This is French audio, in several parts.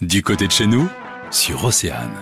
Du côté de chez nous, sur Océane.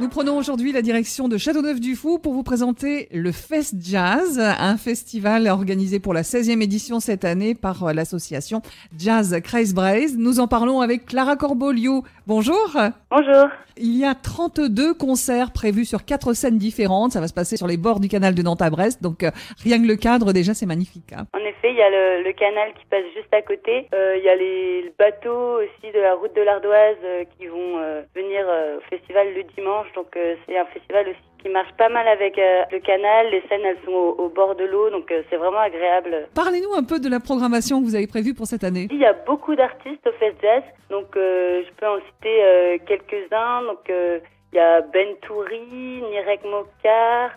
Nous prenons aujourd'hui la direction de Châteauneuf-du-Fou pour vous présenter le Fest Jazz, un festival organisé pour la 16e édition cette année par euh, l'association Jazz Kreis Braise. Nous en parlons avec Clara Corbolio. Bonjour. Bonjour. Il y a 32 concerts prévus sur quatre scènes différentes. Ça va se passer sur les bords du canal de Nantes à Brest. Donc euh, rien que le cadre déjà c'est magnifique. hein. Effet, il y a le, le canal qui passe juste à côté. Euh, il y a les bateaux aussi de la route de l'Ardoise euh, qui vont euh, venir euh, au festival le dimanche. Donc euh, c'est un festival aussi qui marche pas mal avec euh, le canal. Les scènes elles sont au, au bord de l'eau, donc euh, c'est vraiment agréable. Parlez-nous un peu de la programmation que vous avez prévue pour cette année. Il y a beaucoup d'artistes au Fest Jazz, donc euh, je peux en citer euh, quelques-uns. Donc euh, il y a Ben Touri, Nirek Mokar,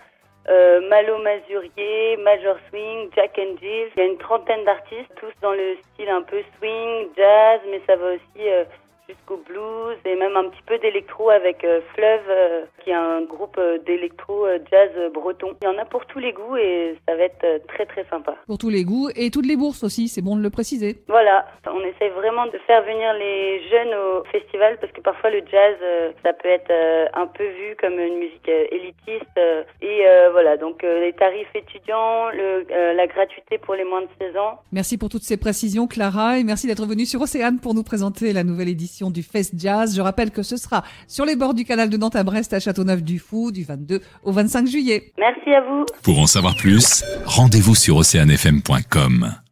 euh, Malo Mazurier, Major Swing, Jack and Jill. Il y a une trentaine d'artistes, tous dans le style un peu swing, jazz, mais ça va aussi euh, jusqu'au blues et même un petit peu d'électro avec euh, Fleuve, euh, qui est un groupe euh, d'électro jazz breton. Il y en a pour tous les goûts et ça va être très très sympa. Pour tous les goûts et toutes les bourses aussi, c'est bon de le préciser. Voilà, on essaie vraiment de faire venir les jeunes au festival parce que parfois le jazz, ça peut être un peu vu comme une musique élitiste. et voilà, donc les tarifs étudiants, le, la gratuité pour les moins de 16 ans. Merci pour toutes ces précisions, Clara, et merci d'être venue sur Océane pour nous présenter la nouvelle édition du Fest Jazz. Je rappelle que ce sera sur les bords du canal de Nantes à Brest à Châteauneuf-du-Fou du 22 au 25 juillet. Merci à vous. Pour en savoir plus, rendez-vous sur oceanfm.com.